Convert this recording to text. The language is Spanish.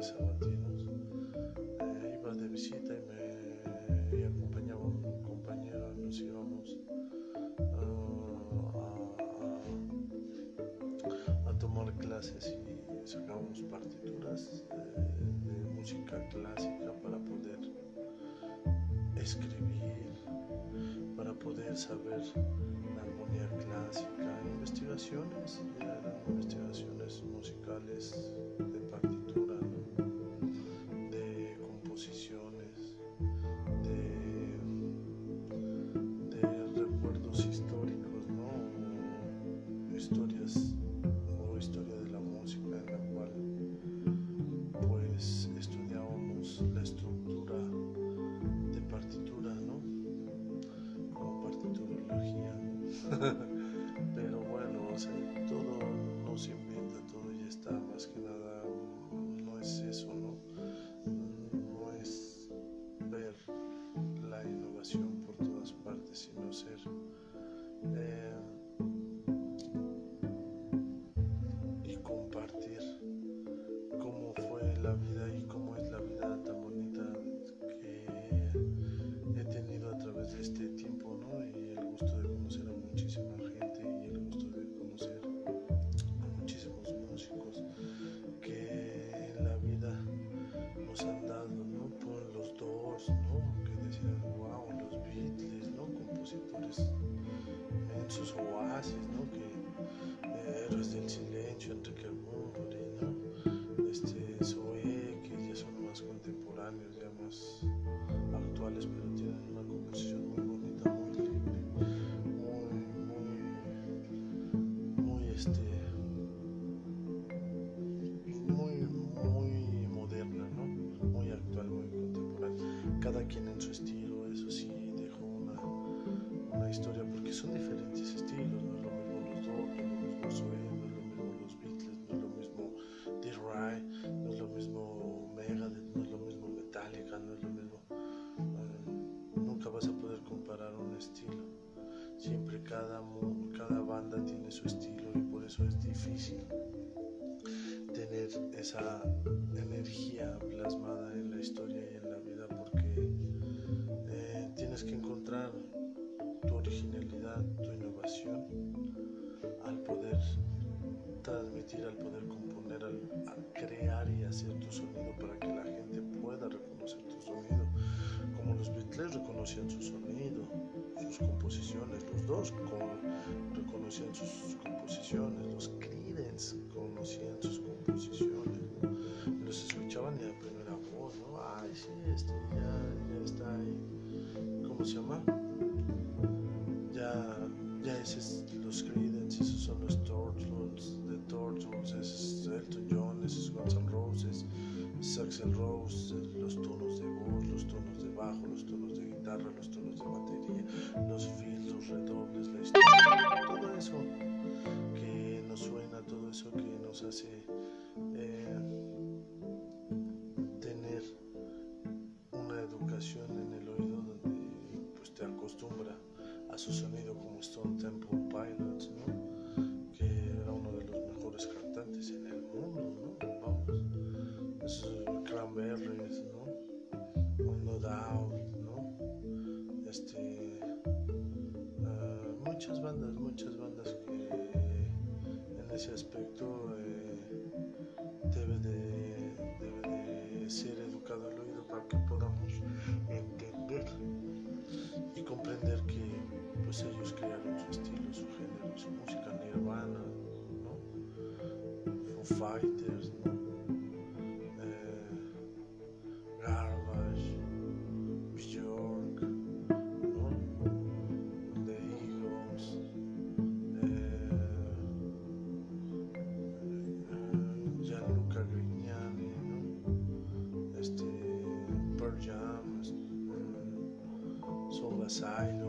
sabatinos. Eh, iba de visita y me y acompañaba un compañero, nos íbamos ah, a, tomar clases y sacábamos partituras de, música clásica para poder escribir, para poder saber la armonía clásica, investigaciones. Ya @웃음 esos oasis, ¿no? Que eh, héroes del silencio, Enrique Bunbury, ¿no? Este, Zoe, que ya son más contemporáneos, ya más actuales, pero esa energía plasmada muchas bandas, muchas bandas que en ese aspecto... Eh, side.